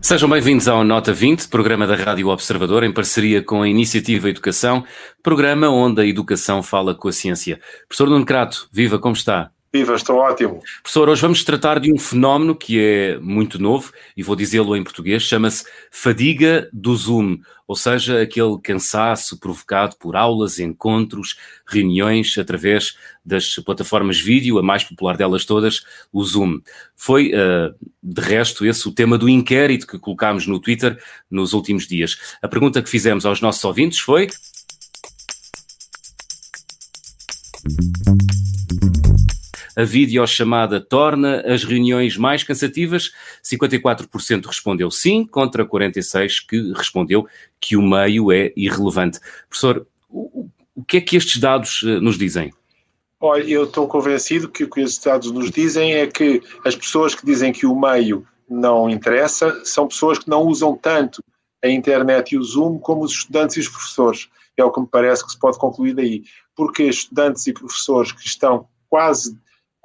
Sejam bem-vindos ao Nota 20, programa da Rádio Observador, em parceria com a Iniciativa Educação, programa onde a educação fala com a ciência. Professor Nuno Crato, viva, como está? Viva, estou ótimo. Professor, hoje vamos tratar de um fenómeno que é muito novo, e vou dizê-lo em português, chama-se fadiga do Zoom, ou seja, aquele cansaço provocado por aulas, encontros, reuniões através das plataformas vídeo, a mais popular delas todas, o Zoom. Foi, uh, de resto, esse o tema do inquérito que colocámos no Twitter nos últimos dias. A pergunta que fizemos aos nossos ouvintes foi. A videochamada torna as reuniões mais cansativas? 54% respondeu sim, contra 46% que respondeu que o meio é irrelevante. Professor, o, que é que estes dados eh, nos dizem? Olha, eu estou convencido que o que estes dados nos dizem é que as pessoas que dizem que o meio não interessa são pessoas que não usam tanto a internet e o Zoom como os estudantes e os professores. É o que me parece que se pode concluir daí. Porque estudantes e professores que estão quase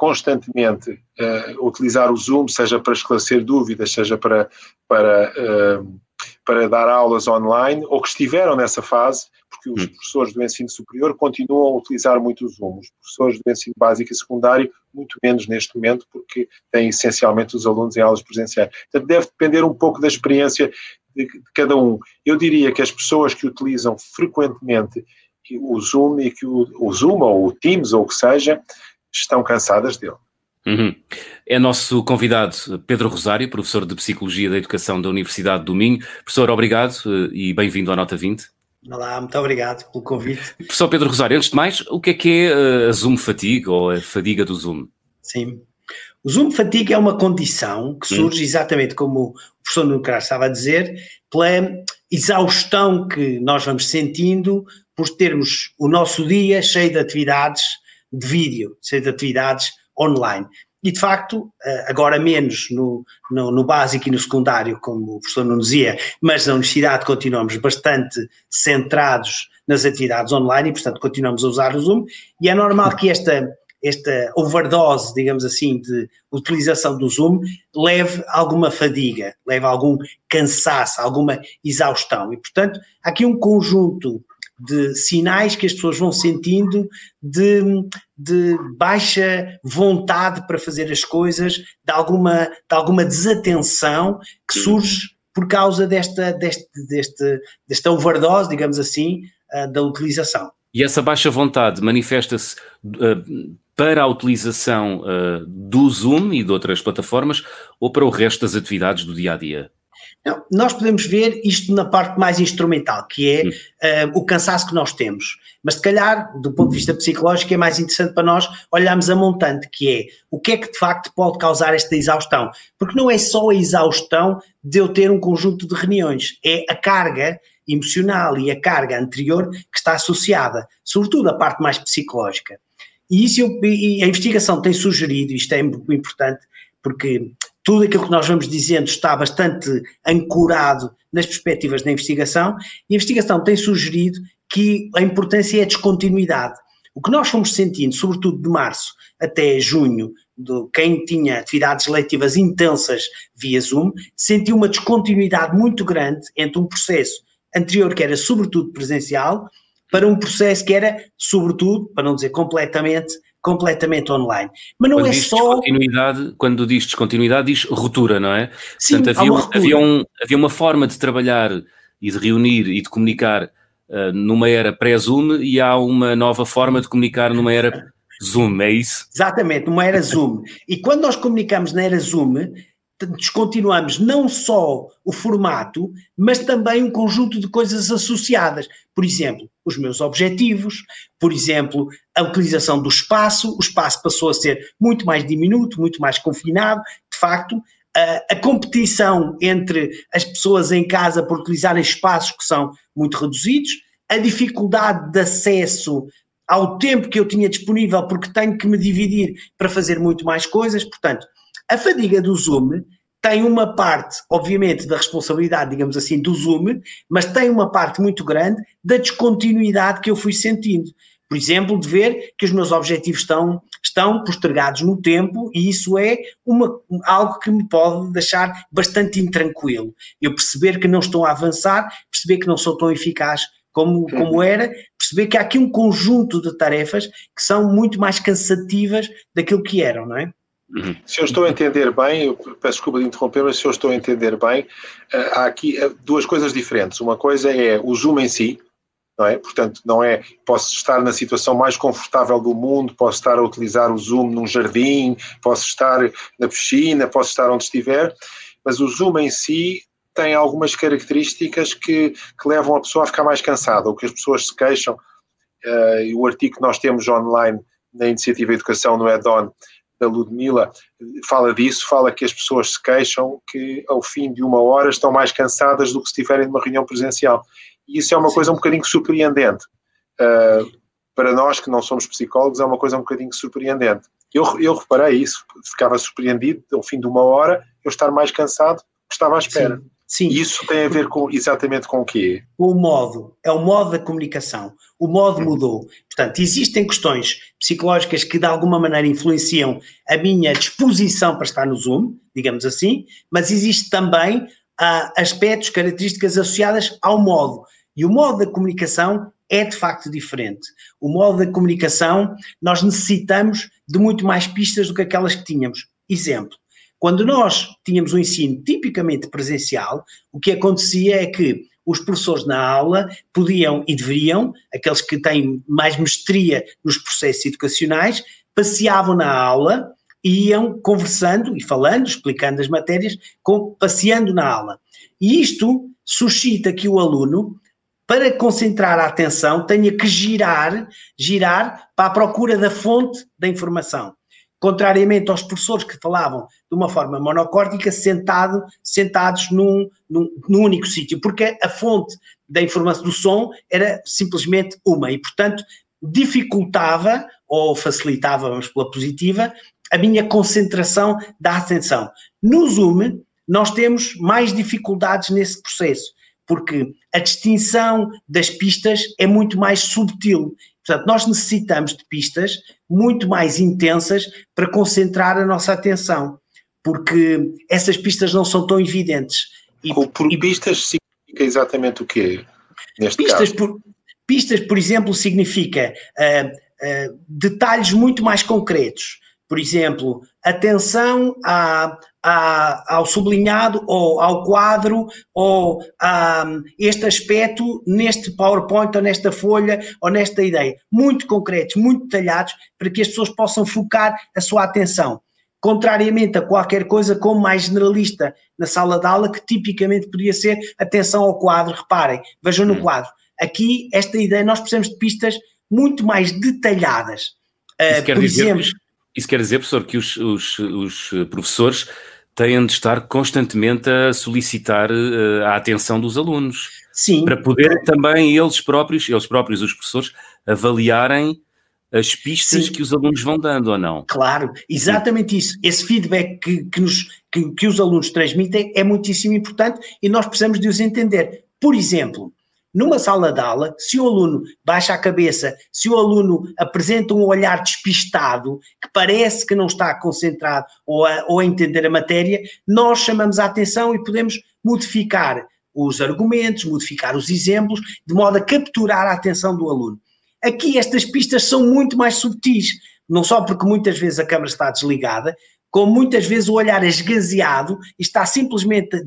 constantemente uh, utilizar o Zoom, seja para esclarecer dúvidas, seja para, para, uh, para dar aulas online, ou que estiveram nessa fase, porque os hum. professores do ensino superior continuam a utilizar muito o Zoom, os professores do ensino básico e secundário, muito menos neste momento, porque têm essencialmente os alunos em aulas presenciais. Portanto, deve depender um pouco da experiência de, de cada um. Eu diria que as pessoas que utilizam frequentemente o Zoom e que o, o Zoom ou o Teams ou o que seja, estão cansadas dele. Uhum. É nosso convidado Pedro Rosário, professor de Psicologia da Educação da Universidade do Minho. Professor, obrigado eh, e bem-vindo à Nota 20. Olá, muito obrigado pelo convite. Professor Pedro Rosário, antes de mais, o que é que é eh, a Zoom fatiga ou a fadiga do Zoom? Sim. O Zoom fatiga é uma condição que hum. surge hum. exatamente como o professor Nucrar estava a dizer, pela exaustão que nós vamos sentindo por termos o nosso dia cheio de atividades de vídeo, seja de atividades online. E de facto, eh, agora menos no, no, no, básico e no secundário, como o professor não dizia, mas na universidade continuamos bastante centrados nas atividades online e, portanto, continuamos a usar o Zoom. E é normal que esta, esta overdose, digamos assim, de utilização do Zoom leve alguma fadiga, leve algum cansaço, alguma exaustão. E, portanto, há aqui um conjunto de sinais que as pessoas vão sentindo de, de baixa vontade para fazer as coisas, de alguma, de alguma desatenção que surge por causa desta, deste, deste, desta overdose, digamos assim, uh, da utilização. E essa baixa vontade manifesta-se uh, para a utilização uh, do Zoom e de outras plataformas ou para o resto das atividades do dia a dia? Não, nós podemos ver isto na parte mais instrumental, que é uh, o cansaço que nós temos. Mas se calhar, do ponto de vista psicológico, é mais interessante para nós olharmos a montante, que é o que é que de facto pode causar esta exaustão. Porque não é só a exaustão de eu ter um conjunto de reuniões, é a carga emocional e a carga anterior que está associada, sobretudo a parte mais psicológica. E isso eu, e a investigação tem sugerido, isto é importante, porque tudo aquilo que nós vamos dizendo está bastante ancorado nas perspectivas da investigação, e a investigação tem sugerido que a importância é a descontinuidade. O que nós fomos sentindo, sobretudo de março até junho, de quem tinha atividades letivas intensas via Zoom, sentiu uma descontinuidade muito grande entre um processo anterior que era sobretudo presencial para um processo que era sobretudo, para não dizer completamente, completamente online. Mas não quando é só. Descontinuidade, quando diz descontinuidade, diz ruptura, não é? Sim, Portanto, havia, havia, um, havia uma forma de trabalhar e de reunir e de comunicar uh, numa era pré-Zoom e há uma nova forma de comunicar numa era Zoom, é isso? Exatamente, numa era Zoom. e quando nós comunicamos na era Zoom, descontinuamos não só o formato, mas também um conjunto de coisas associadas. Por exemplo, os meus objetivos, por exemplo, a utilização do espaço. O espaço passou a ser muito mais diminuto, muito mais confinado. De facto, a, a competição entre as pessoas em casa por utilizarem espaços que são muito reduzidos, a dificuldade de acesso ao tempo que eu tinha disponível, porque tenho que me dividir para fazer muito mais coisas. Portanto, a fadiga do Zoom tem uma parte, obviamente, da responsabilidade, digamos assim, do Zoom, mas tem uma parte muito grande da descontinuidade que eu fui sentindo. Por exemplo, de ver que os meus objetivos estão, estão postergados no tempo e isso é uma, algo que me pode deixar bastante intranquilo. Eu perceber que não estou a avançar, perceber que não sou tão eficaz como, como era, perceber que há aqui um conjunto de tarefas que são muito mais cansativas daquilo que eram, não é? Uhum. Se eu estou a entender bem, peço desculpa de interromper, mas se eu estou a entender bem, eh, há aqui eh, duas coisas diferentes. Uma coisa é o Zoom em si, não é? Portanto, não é, posso estar na situação mais confortável do mundo, posso estar a utilizar o Zoom num jardim, posso estar na piscina, posso estar onde estiver, mas o Zoom em si tem algumas características que, que levam a pessoa a ficar mais cansada, ou que as pessoas se queixam, uh, e o artigo que nós temos online na Iniciativa Educação no EDON, da Ludmila, fala disso, fala que as pessoas se queixam que ao fim de uma hora estão mais cansadas do que se estiverem numa reunião presencial. E isso é uma Sim. coisa um bocadinho surpreendente. Uh, para nós que não somos psicólogos, é uma coisa um bocadinho surpreendente. Eu, eu reparei isso, ficava surpreendido ao fim de uma hora eu estar mais cansado que estava à espera. Sim. Sim. Isso tem a ver com, exatamente com o quê? O modo, é o modo da comunicação. O modo uhum. mudou. Portanto, existem questões psicológicas que de alguma maneira influenciam a minha disposição para estar no Zoom, digamos assim, mas existe também uh, aspectos, características associadas ao modo. E o modo da comunicação é de facto diferente. O modo da comunicação, nós necessitamos de muito mais pistas do que aquelas que tínhamos. Exemplo, quando nós tínhamos um ensino tipicamente presencial, o que acontecia é que os professores na aula podiam e deveriam, aqueles que têm mais mestria nos processos educacionais, passeavam na aula e iam conversando e falando, explicando as matérias, com, passeando na aula. E isto suscita que o aluno, para concentrar a atenção, tenha que girar, girar para a procura da fonte da informação contrariamente aos professores que falavam de uma forma monocórtica, sentado, sentados num, num, num único sítio, porque a fonte da informação do som era simplesmente uma e, portanto, dificultava ou facilitava, vamos pela positiva, a minha concentração da atenção. No Zoom, nós temos mais dificuldades nesse processo, porque a distinção das pistas é muito mais subtil Portanto, nós necessitamos de pistas muito mais intensas para concentrar a nossa atenção, porque essas pistas não são tão evidentes. E, por e, pistas significa exatamente o quê? Neste pistas, caso? Por, pistas, por exemplo, significa uh, uh, detalhes muito mais concretos. Por exemplo, atenção a, a, ao sublinhado ou ao quadro ou a este aspecto neste PowerPoint ou nesta folha ou nesta ideia. Muito concretos, muito detalhados para que as pessoas possam focar a sua atenção. Contrariamente a qualquer coisa como mais generalista na sala de aula, que tipicamente podia ser atenção ao quadro, reparem, vejam no hum. quadro. Aqui, esta ideia, nós precisamos de pistas muito mais detalhadas. Isso uh, quer dizer, exemplo, isso quer dizer, professor, que os, os, os professores têm de estar constantemente a solicitar uh, a atenção dos alunos. Sim. Para poderem também eles próprios, eles próprios, os professores, avaliarem as pistas Sim. que os alunos vão dando ou não. Claro, exatamente Sim. isso. Esse feedback que, que, nos, que, que os alunos transmitem é muitíssimo importante e nós precisamos de os entender. Por exemplo, numa sala de aula, se o aluno baixa a cabeça, se o aluno apresenta um olhar despistado, que parece que não está concentrado ou a, ou a entender a matéria, nós chamamos a atenção e podemos modificar os argumentos, modificar os exemplos, de modo a capturar a atenção do aluno. Aqui estas pistas são muito mais subtis, não só porque muitas vezes a câmara está desligada, como muitas vezes o olhar é esgaseado e está simplesmente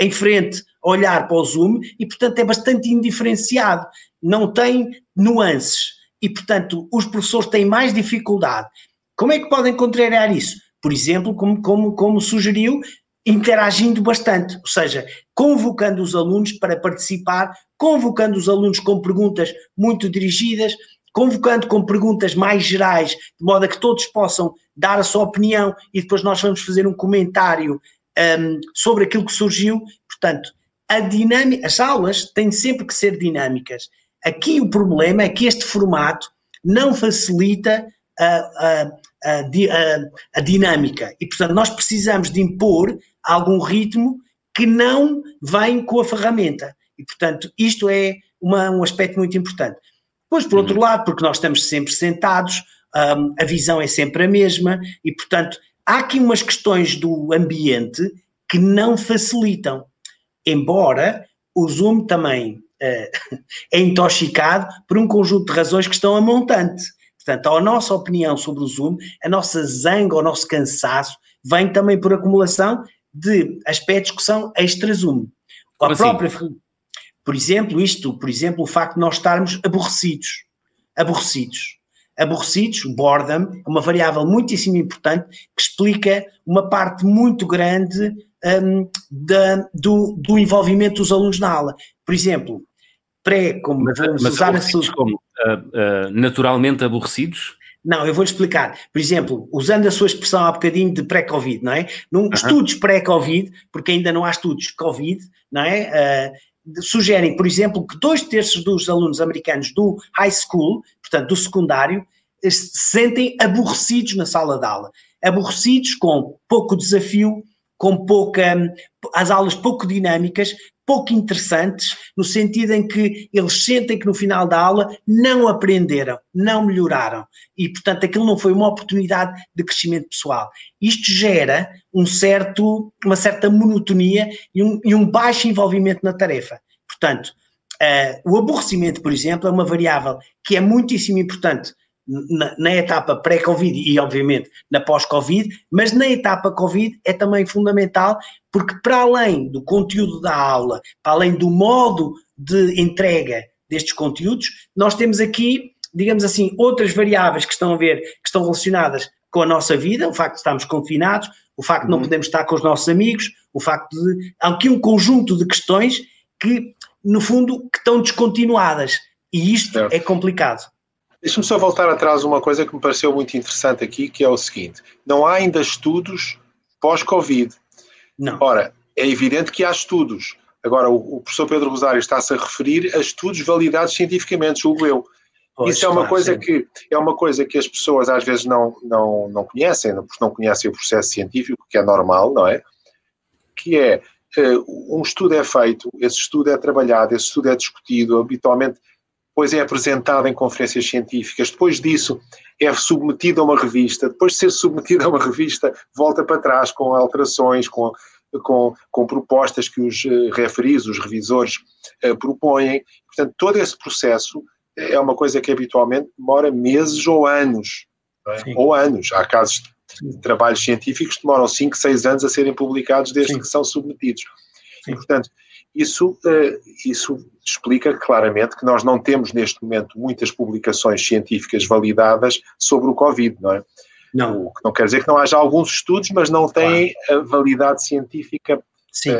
em frente olhar para o Zoom e, portanto, é bastante indiferenciado, não tem nuances e, portanto, os professores têm mais dificuldade. Como é que podem contrariar isso? Por exemplo, como, como, como sugeriu, interagindo bastante, ou seja, convocando os alunos para participar, convocando os alunos com perguntas muito dirigidas, convocando com perguntas mais gerais, de modo a que todos possam dar a sua opinião e depois nós vamos fazer um comentário um, sobre aquilo que surgiu. Portanto, a dinâmica, as aulas têm sempre que ser dinâmicas. Aqui o problema é que este formato não facilita a, a, a, a, dinâmica e, portanto, nós precisamos de impor algum ritmo que não vem com a ferramenta. E, portanto, isto é uma, um aspecto muito importante. Depois, por outro uhum. lado, porque nós estamos sempre sentados, um, a visão é sempre a mesma, e, portanto, há aqui umas questões do ambiente que não facilitam. Embora o Zoom também uh, é intoxicado por um conjunto de razões que estão a montante. Portanto, a nossa opinião sobre o Zoom, a nossa zanga, o nosso cansaço, vem também por acumulação de aspectos que são extra-Zoom. A assim? própria, por exemplo, isto, por exemplo, o facto de nós estarmos aborrecidos. Aborrecidos. Aborrecidos, boredom, é uma variável muitíssimo importante que explica uma parte muito grande um, da, do, do, envolvimento dos alunos na aula. Por exemplo, pré, como mas, vamos mas usar a sua... como uh, uh, naturalmente aborrecidos? Não, eu vou explicar. Por exemplo, usando a sua expressão há bocadinho de pré-Covid, não é? Num, uhum. Estudos pré-Covid, porque ainda não há estudos Covid, não é? Uh, sugerem, por exemplo, que dois terços dos alunos americanos do high school, portanto do secundário, se sentem aborrecidos na sala de aula. Aborrecidos com pouco desafio, com pouca. as aulas pouco dinâmicas, pouco interessantes, no sentido em que eles sentem que no final da aula não aprenderam, não melhoraram. E, portanto, aquilo não foi uma oportunidade de crescimento pessoal. Isto gera um certo, uma certa monotonia e um, e um baixo envolvimento na tarefa. Portanto, uh, o aborrecimento, por exemplo, é uma variável que é muitíssimo importante na, na, etapa pré-Covid e, obviamente, na pós-Covid, mas na etapa Covid é também fundamental, porque para além do conteúdo da aula, para além do modo de entrega destes conteúdos, nós temos aqui, digamos assim, outras variáveis que estão a ver, que estão relacionadas com a nossa vida, o facto de estarmos confinados, o facto de não uhum. podermos estar com os nossos amigos, o facto de. Há aqui um conjunto de questões que, no fundo, que estão descontinuadas. E isto certo. é complicado. Deixa-me só voltar atrás uma coisa que me pareceu muito interessante aqui, que é o seguinte: não há ainda estudos pós-Covid. Não. Ora, é evidente que há estudos. Agora, o, professor Pedro Rosário está-se a referir a estudos validados cientificamente, julgo eu. Pois, Isso é uma claro, coisa sim. que é uma coisa que as pessoas às vezes não, não, não conhecem, porque não conhecem o processo científico, que é normal, não é? Que é uh, um estudo é feito, esse estudo é trabalhado, esse estudo é discutido, habitualmente depois é apresentado em conferências científicas, depois disso é submetido a uma revista, depois de ser submetido a uma revista, volta para trás com alterações, com, com, com propostas que os uh, referis, os revisores, uh, propõem. Portanto, todo esse processo é uma coisa que habitualmente demora meses ou anos. É? Ou anos. Há casos de trabalhos científicos que demoram 5, 6 anos a serem publicados desde Sim. que são submetidos. E, portanto, isso, uh, isso explica claramente que nós não temos neste momento muitas publicações científicas validadas sobre o Covid, não é? Não. O que não quer dizer que não haja alguns estudos, mas não têm claro. a validade científica Sim.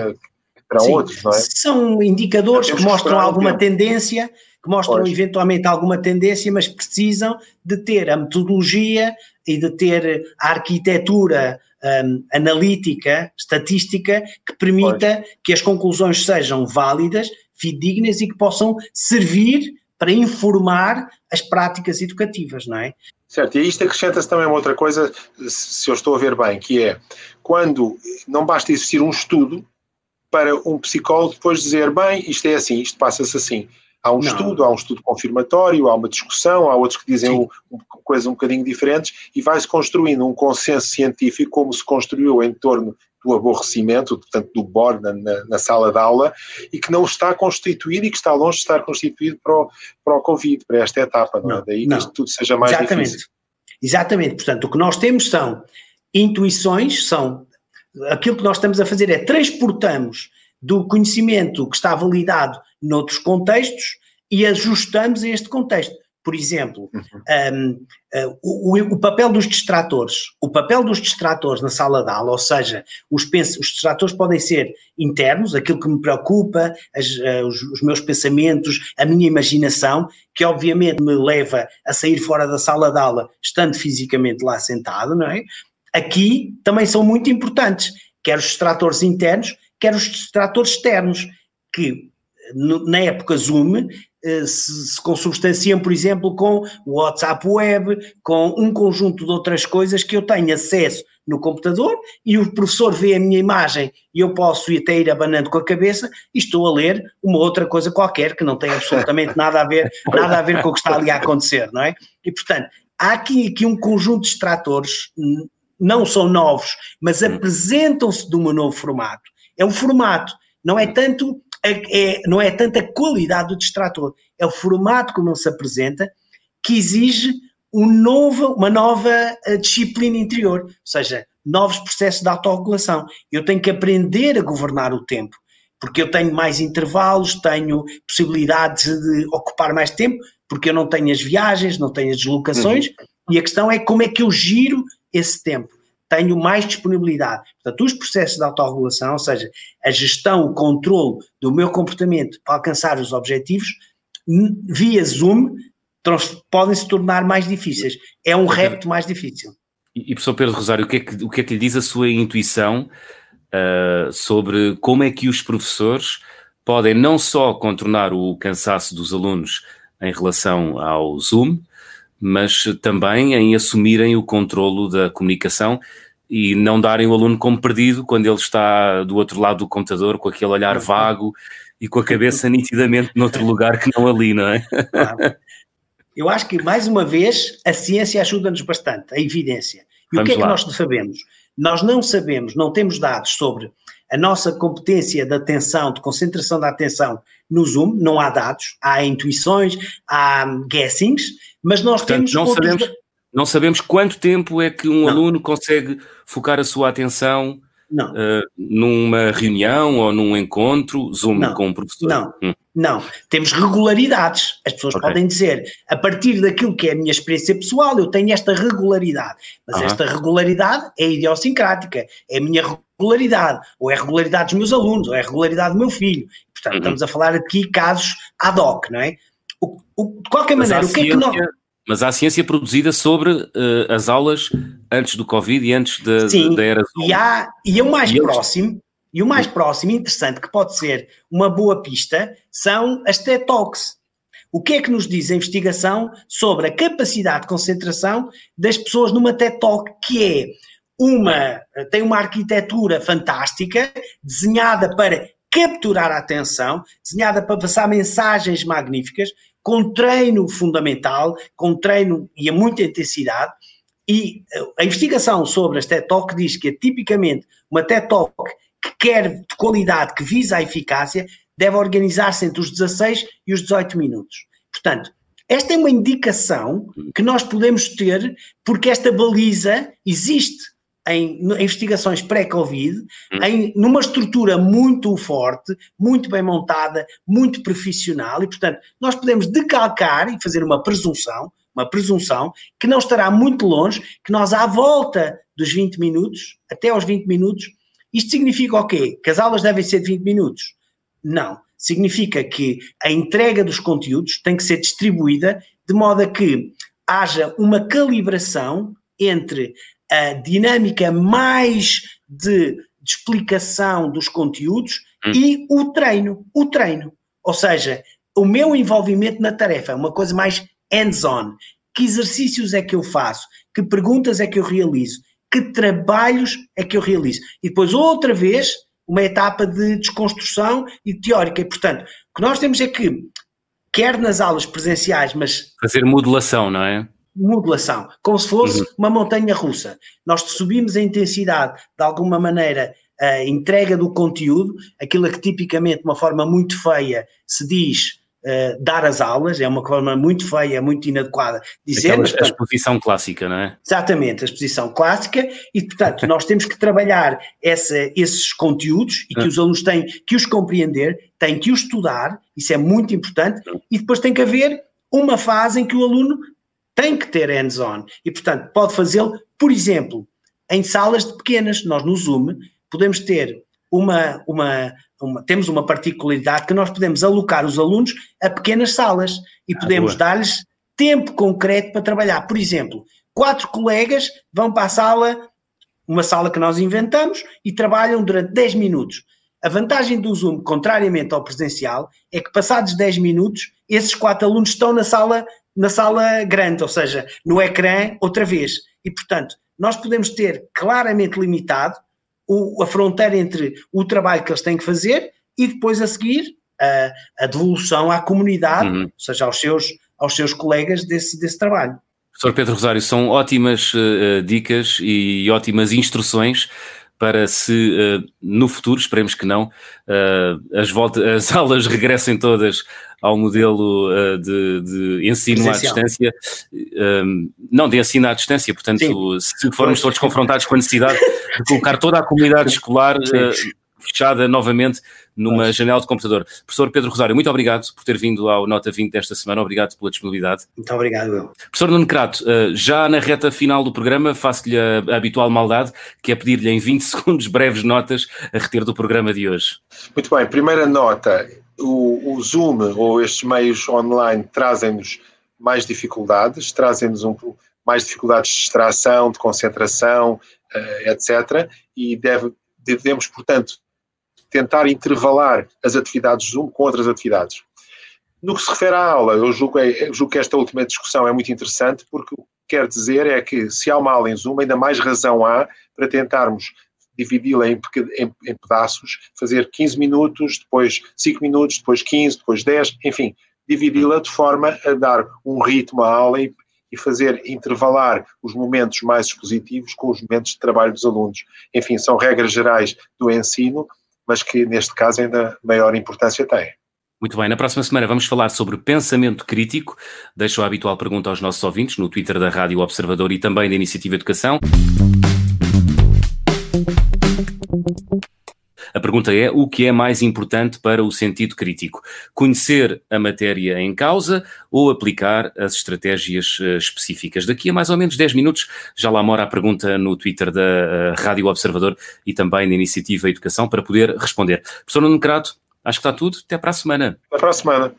Para Sim. outros, não é? São indicadores que mostram alguma tendência, que mostram pois. eventualmente alguma tendência, mas precisam de ter a metodologia e de ter a arquitetura um, analítica, estatística, que permita pois. que as conclusões sejam válidas, fidedignas e que possam servir para informar as práticas educativas, não é? Certo, e isto acrescenta-se também uma outra coisa, se eu estou a ver bem, que é quando não basta existir um estudo para um psicólogo depois dizer, bem, isto é assim, isto passa-se assim. Há um não. estudo, há um estudo confirmatório, há uma discussão, há outros que dizem um, um, coisas um bocadinho diferentes e vai-se construindo um consenso científico como se construiu em torno do aborrecimento, portanto do board na, na, sala de aula e que não está constituído e que está longe de estar constituído para o, para o Covid, para esta etapa, não, é? não é? Daí não. que isto tudo seja mais Exatamente. difícil. Exatamente, portanto o que nós temos são intuições, são aquilo que nós estamos a fazer é transportamos do conhecimento que está validado noutros contextos e ajustamos a este contexto. Por exemplo, uhum. um, uh, o, o, papel dos distratores. O papel dos distratores na sala de aula, ou seja, os, os distratores podem ser internos, aquilo que me preocupa, as, uh, os, os, meus pensamentos, a minha imaginação, que obviamente me leva a sair fora da sala de aula, estando fisicamente lá sentado, não é? Aqui também são muito importantes, quer os distratores internos, quer os distratores externos, que na época Zoom eh, se, se consubstanciam, por exemplo, com o WhatsApp Web, com um conjunto de outras coisas que eu tenho acesso no computador e o professor vê a minha imagem e eu posso ir até ir abanando com a cabeça e estou a ler uma outra coisa qualquer que não tem absolutamente nada a ver, nada a ver com o que está ali a acontecer, não é? E portanto, há aqui, aqui um conjunto de extratores, não são novos, mas hum. apresentam-se de um novo formato. É o formato, não é tanto a, é, não é tanto a qualidade do distrator, é o formato como ele se apresenta que exige um novo, uma nova eh, disciplina interior, ou seja, novos processos de autorregulação. Eu tenho que aprender a governar o tempo, porque eu tenho mais intervalos, tenho possibilidades de ocupar mais tempo, porque eu não tenho as viagens, não tenho as deslocações, uhum. e a questão é como é que eu giro esse tempo. Tenho mais disponibilidade. Portanto, os processos de autorregulação, ou seja, a gestão, o controle do meu comportamento para alcançar os objetivos, via Zoom, podem se tornar mais difíceis. É um repto mais difícil. E, professor Pedro Rosário, o que, é que, o que é que lhe diz a sua intuição uh, sobre como é que os professores podem não só contornar o cansaço dos alunos em relação ao Zoom, mas também em assumirem o controlo da comunicação e não darem o aluno como perdido quando ele está do outro lado do computador com aquele olhar vago e com a cabeça nitidamente noutro lugar que não ali, não é? Claro. Eu acho que, mais uma vez, a ciência ajuda-nos bastante, a evidência. E Vamos o que é lá. que nós sabemos? Nós não sabemos, não temos dados sobre a nossa competência de atenção, de concentração da atenção no Zoom, não há dados, há intuições, há guessings, mas nós Portanto, temos. Não sabemos, não sabemos quanto tempo é que um não. aluno consegue focar a sua atenção. Uh, numa reunião ou num encontro, Zoom não. com o professor? Não, hum. não. Temos regularidades. As pessoas okay. podem dizer, a partir daquilo que é a minha experiência pessoal, eu tenho esta regularidade. Mas uh -huh. esta regularidade é idiosincrática, é a minha regularidade, ou é a regularidade dos meus alunos, ou é a regularidade do meu filho. Portanto, uh uhum. -huh. estamos a falar aqui casos ad hoc, não é? O, o, de qualquer maneira, o que é que nós mas há ciência produzida sobre uh, as aulas antes do Covid e antes da, Sim, da era Zoom. E, há, e o mais e próximo, e o mais próximo, interessante, que pode ser uma boa pista, são as TED Talks. O que é que nos diz a investigação sobre a capacidade de concentração das pessoas numa TED Talk, que é uma, tem uma arquitetura fantástica, desenhada para capturar a atenção, desenhada para passar mensagens magníficas, com treino fundamental, com treino e a muita intensidade. E eh, a investigação sobre as TED Talk diz que tipicamente uma TED Talk que quer de qualidade, que visa a eficácia, deve organizar-se entre os 16 e os 18 minutos. Portanto, esta é uma indicação que nós podemos ter, porque esta baliza existe em, em investigações pré-Covid, hum. em numa estrutura muito forte, muito bem montada, muito profissional, e portanto nós podemos decalcar e fazer uma presunção, uma presunção que não estará muito longe, que nós à volta dos 20 minutos, até aos 20 minutos, isto significa o quê? Que as aulas devem ser de 20 minutos? Não. Significa que a entrega dos conteúdos tem que ser distribuída de modo a que haja uma calibração entre a dinâmica mais de, de explicação dos conteúdos hum. e o treino, o treino. Ou seja, o meu envolvimento na tarefa é uma coisa mais hands-on. Que exercícios é que eu faço? Que perguntas é que eu realizo? Que trabalhos é que eu realizo? E depois, outra vez, uma etapa de desconstrução e teórica. E, portanto, o que nós temos é que, quer nas aulas presenciais, mas. Fazer modulação, não é? Modulação, como se fosse uhum. uma montanha russa. Nós subimos a intensidade de alguma maneira a entrega do conteúdo, aquilo que tipicamente, de uma forma muito feia, se diz uh, dar as aulas, é uma forma muito feia, muito inadequada dizer. Aquela, a exposição clássica, não é? Exatamente, a exposição clássica, e portanto nós temos que trabalhar essa, esses conteúdos e que uhum. os alunos têm que os compreender, têm que os estudar, isso é muito importante, uhum. e depois tem que haver uma fase em que o aluno tem que ter hands-on e, portanto, pode fazê-lo, por exemplo, em salas de pequenas. Nós no Zoom podemos ter uma, uma, uma, temos uma particularidade que nós podemos alocar os alunos a pequenas salas e ah, podemos dar-lhes tempo concreto para trabalhar. Por exemplo, quatro colegas vão para a sala, uma sala que nós inventamos, e trabalham durante 10 minutos. A vantagem do Zoom, contrariamente ao presencial, é que passados 10 minutos, esses quatro alunos estão na sala na sala grande, ou seja, no ecrã outra vez. E, portanto, nós podemos ter claramente limitado o, a fronteira entre o trabalho que eles têm que fazer e depois a seguir a, a devolução à comunidade, uhum. ou seja, aos seus, aos seus colegas desse, desse trabalho. Professor Pedro Rosário, são ótimas uh, dicas e ótimas instruções para se uh, no futuro, esperemos que não, uh, as, volta, as aulas regressem todas ao modelo uh, de, de, ensino à distância, não de ensino à distância, portanto, Sim. se formos todos confrontados com a necessidade de colocar toda a comunidade escolar fechada novamente numa Mas... janela de computador. Professor Pedro Rosário, muito obrigado por ter vindo ao Nota 20 desta semana, obrigado pela disponibilidade. Muito obrigado, eu. Professor Nuno Crato, eh, já na reta final do programa faço-lhe a habitual maldade, que é pedir-lhe em 20 segundos breves notas a reter do programa de hoje. Muito bem, primeira nota, o, o Zoom ou estes meios online trazem-nos mais dificuldades, trazem-nos um, mais dificuldades de distração, de concentração, uh, etc. E deve, devemos, portanto, tentar intervalar as atividades Zoom com outras atividades. No que se refere à aula, eu julgo, eu julgo que esta última discussão é muito interessante, porque o que quer dizer é que se há uma aula em Zoom, ainda mais razão há para tentarmos dividi-la em, em, em, pedaços, fazer 15 minutos, depois 5 minutos, depois 15, depois 10, enfim, dividi-la de forma a dar um ritmo à aula e, e, fazer intervalar os momentos mais expositivos com os momentos de trabalho dos alunos. Enfim, são regras gerais do ensino mas que neste caso ainda maior importância tem. Muito bem, na próxima semana vamos falar sobre pensamento crítico. Deixo a habitual pergunta aos nossos ouvintes no Twitter da Rádio Observador e também da Iniciativa Educação. A pergunta é: o que é mais importante para o sentido crítico? Conhecer a matéria em causa ou aplicar as estratégias uh, específicas? Daqui a mais ou menos 10 minutos já lá mora a pergunta no Twitter da uh, Rádio Observador e também da Iniciativa Educação para poder responder. Professor Nuno Crato, acho que está tudo. Até para a semana. Até para a semana.